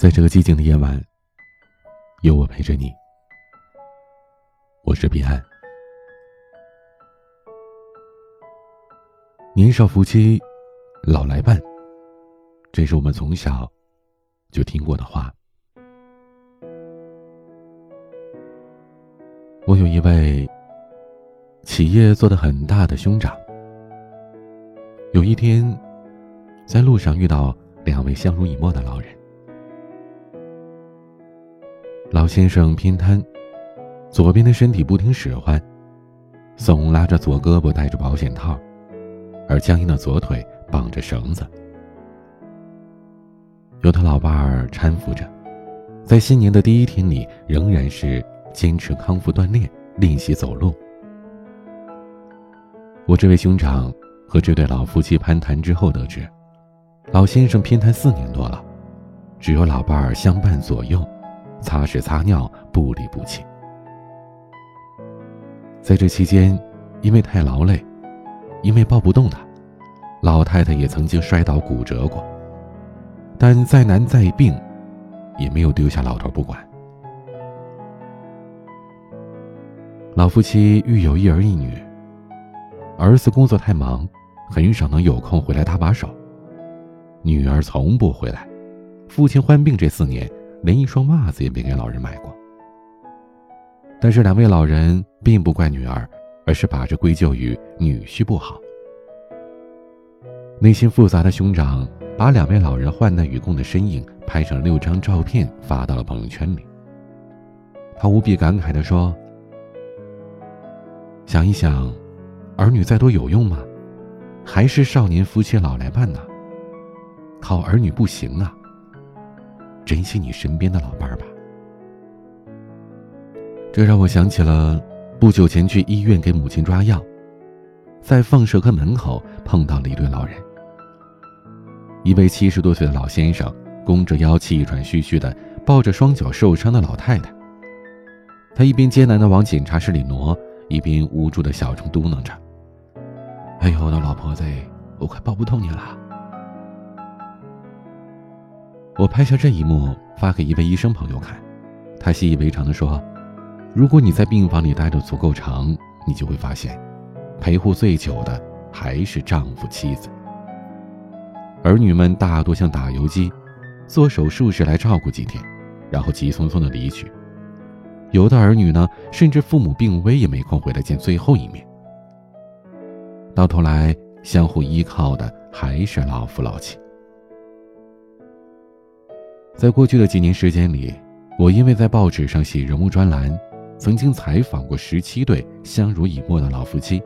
在这个寂静的夜晚，有我陪着你。我是彼岸。年少夫妻老来伴，这是我们从小就听过的话。我有一位企业做的很大的兄长，有一天在路上遇到两位相濡以沫的老人。老先生偏瘫，左边的身体不听使唤，总拉着左胳膊戴着保险套，而僵硬的左腿绑着绳子。有他老伴儿搀扶着，在新年的第一天里，仍然是坚持康复锻炼，练习走路。我这位兄长和这对老夫妻攀谈之后得知，老先生偏瘫四年多了，只有老伴儿相伴左右。擦屎擦尿不离不弃，在这期间，因为太劳累，因为抱不动他，老太太也曾经摔倒骨折过。但再难再病，也没有丢下老头不管。老夫妻育有一儿一女，儿子工作太忙，很少能有空回来搭把手；女儿从不回来，父亲患病这四年。连一双袜子也没给老人买过。但是两位老人并不怪女儿，而是把这归咎于女婿不好。内心复杂的兄长把两位老人患难与共的身影拍成六张照片发到了朋友圈里。他无比感慨地说：“想一想，儿女再多有用吗？还是少年夫妻老来伴呢？靠儿女不行啊。”珍惜你身边的老伴儿吧。这让我想起了不久前去医院给母亲抓药，在放射科门口碰到了一对老人。一位七十多岁的老先生弓着腰，气喘吁吁的抱着双脚受伤的老太太。他一边艰难的往检查室里挪，一边无助的小声嘟囔着：“哎呦，我的老婆子，我快抱不动你了。”我拍下这一幕，发给一位医生朋友看，他习以为常地说：“如果你在病房里待得足够长，你就会发现，陪护最久的还是丈夫妻子。儿女们大多像打游击，做手术时来照顾几天，然后急匆匆地离去。有的儿女呢，甚至父母病危也没空回来见最后一面。到头来，相互依靠的还是老夫老妻。”在过去的几年时间里，我因为在报纸上写人物专栏，曾经采访过十七对相濡以沫的老夫妻。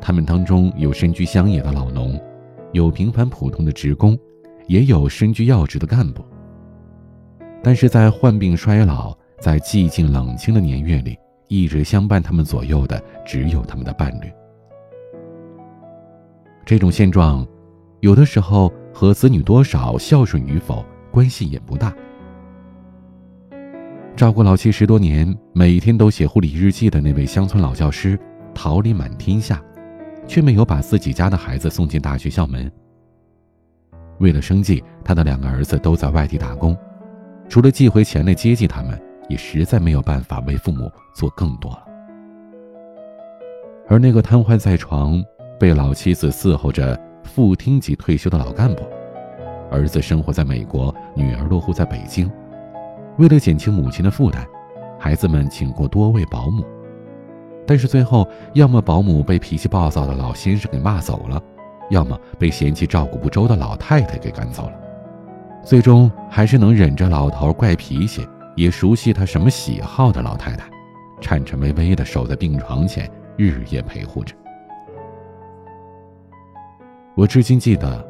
他们当中有身居乡野的老农，有平凡普通的职工，也有身居要职的干部。但是在患病衰老、在寂静冷清的年月里，一直相伴他们左右的，只有他们的伴侣。这种现状，有的时候和子女多少、孝顺与否。关系也不大。照顾老妻十多年，每天都写护理日记的那位乡村老教师，桃李满天下，却没有把自己家的孩子送进大学校门。为了生计，他的两个儿子都在外地打工，除了寄回钱来接济他们，也实在没有办法为父母做更多了。而那个瘫痪在床、被老妻子伺候着副厅级退休的老干部。儿子生活在美国，女儿落户在北京。为了减轻母亲的负担，孩子们请过多位保姆，但是最后，要么保姆被脾气暴躁的老先生给骂走了，要么被嫌弃照顾不周的老太太给赶走了。最终，还是能忍着老头怪脾气，也熟悉他什么喜好的老太太，颤颤巍巍地守在病床前，日夜陪护着。我至今记得。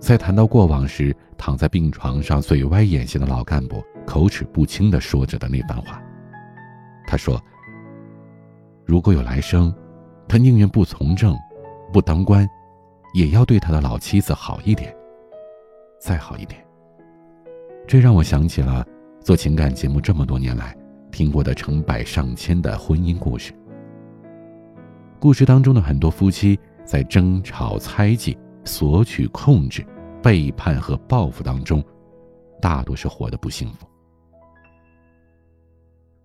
在谈到过往时，躺在病床上嘴歪眼斜的老干部口齿不清的说着的那番话。他说：“如果有来生，他宁愿不从政，不当官，也要对他的老妻子好一点，再好一点。”这让我想起了做情感节目这么多年来听过的成百上千的婚姻故事。故事当中的很多夫妻在争吵、猜忌。索取、控制、背叛和报复当中，大多是活得不幸福。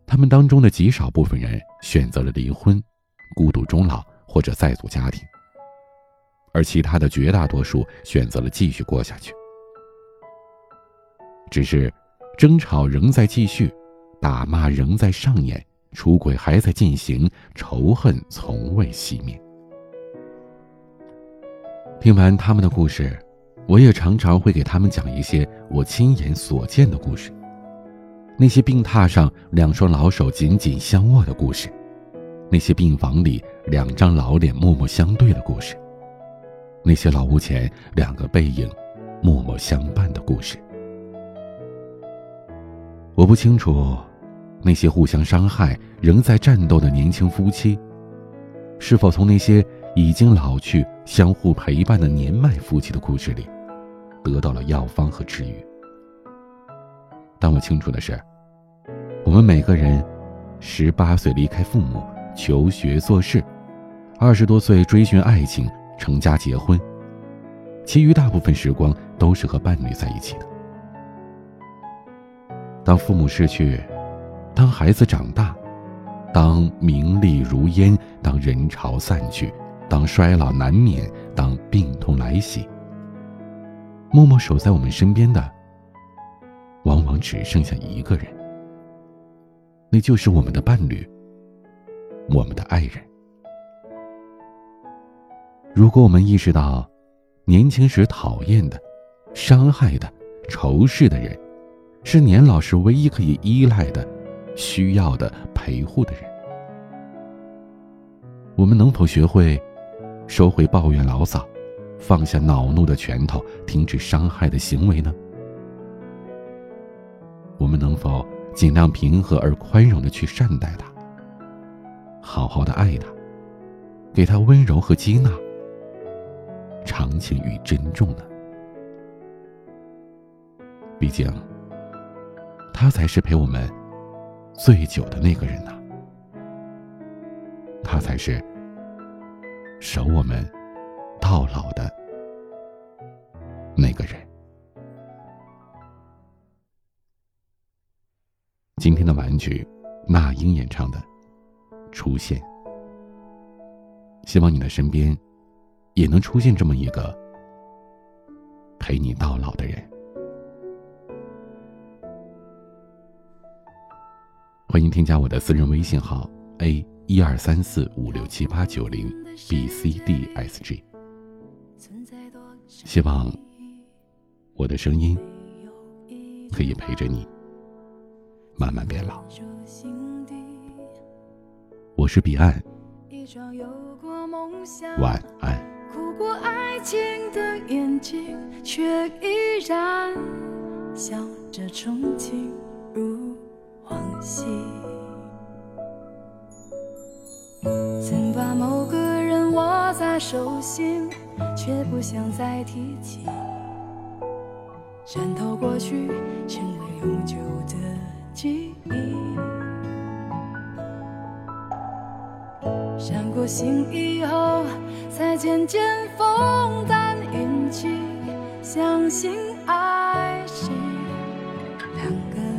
他们当中的极少部分人选择了离婚、孤独终老或者再组家庭，而其他的绝大多数选择了继续过下去。只是，争吵仍在继续，打骂仍在上演，出轨还在进行，仇恨从未熄灭。听完他们的故事，我也常常会给他们讲一些我亲眼所见的故事。那些病榻上两双老手紧紧相握的故事，那些病房里两张老脸默默相对的故事，那些老屋前两个背影默默相伴的故事。我不清楚，那些互相伤害、仍在战斗的年轻夫妻，是否从那些已经老去、相互陪伴的年迈夫妻的故事里，得到了药方和治愈。但我清楚的是，我们每个人，十八岁离开父母求学做事，二十多岁追寻爱情、成家结婚，其余大部分时光都是和伴侣在一起的。当父母逝去，当孩子长大，当名利如烟，当人潮散去，当衰老难免，当病痛来袭，默默守在我们身边的，往往只剩下一个人，那就是我们的伴侣，我们的爱人。如果我们意识到，年轻时讨厌的、伤害的、仇视的人，是年老时唯一可以依赖的、需要的陪护的人。我们能否学会收回抱怨、牢骚，放下恼怒的拳头，停止伤害的行为呢？我们能否尽量平和而宽容的去善待他，好好的爱他，给他温柔和接纳、长情与珍重呢？毕竟。他才是陪我们最久的那个人呐，他才是守我们到老的那个人。今天的玩具，那英演唱的《出现》，希望你的身边也能出现这么一个陪你到老的人。欢迎添加我的私人微信号 a 一二三四五六七八九零 b c d s g。希望我的声音可以陪着你慢慢变老。我是彼岸，晚安。哭过爱情的眼睛，却依然笑着憧憬如。往昔，曾把某个人握在手心，却不想再提起。渗透过去，成为永久的记忆。伤过心以后，才渐渐风淡云轻，相信爱是两个。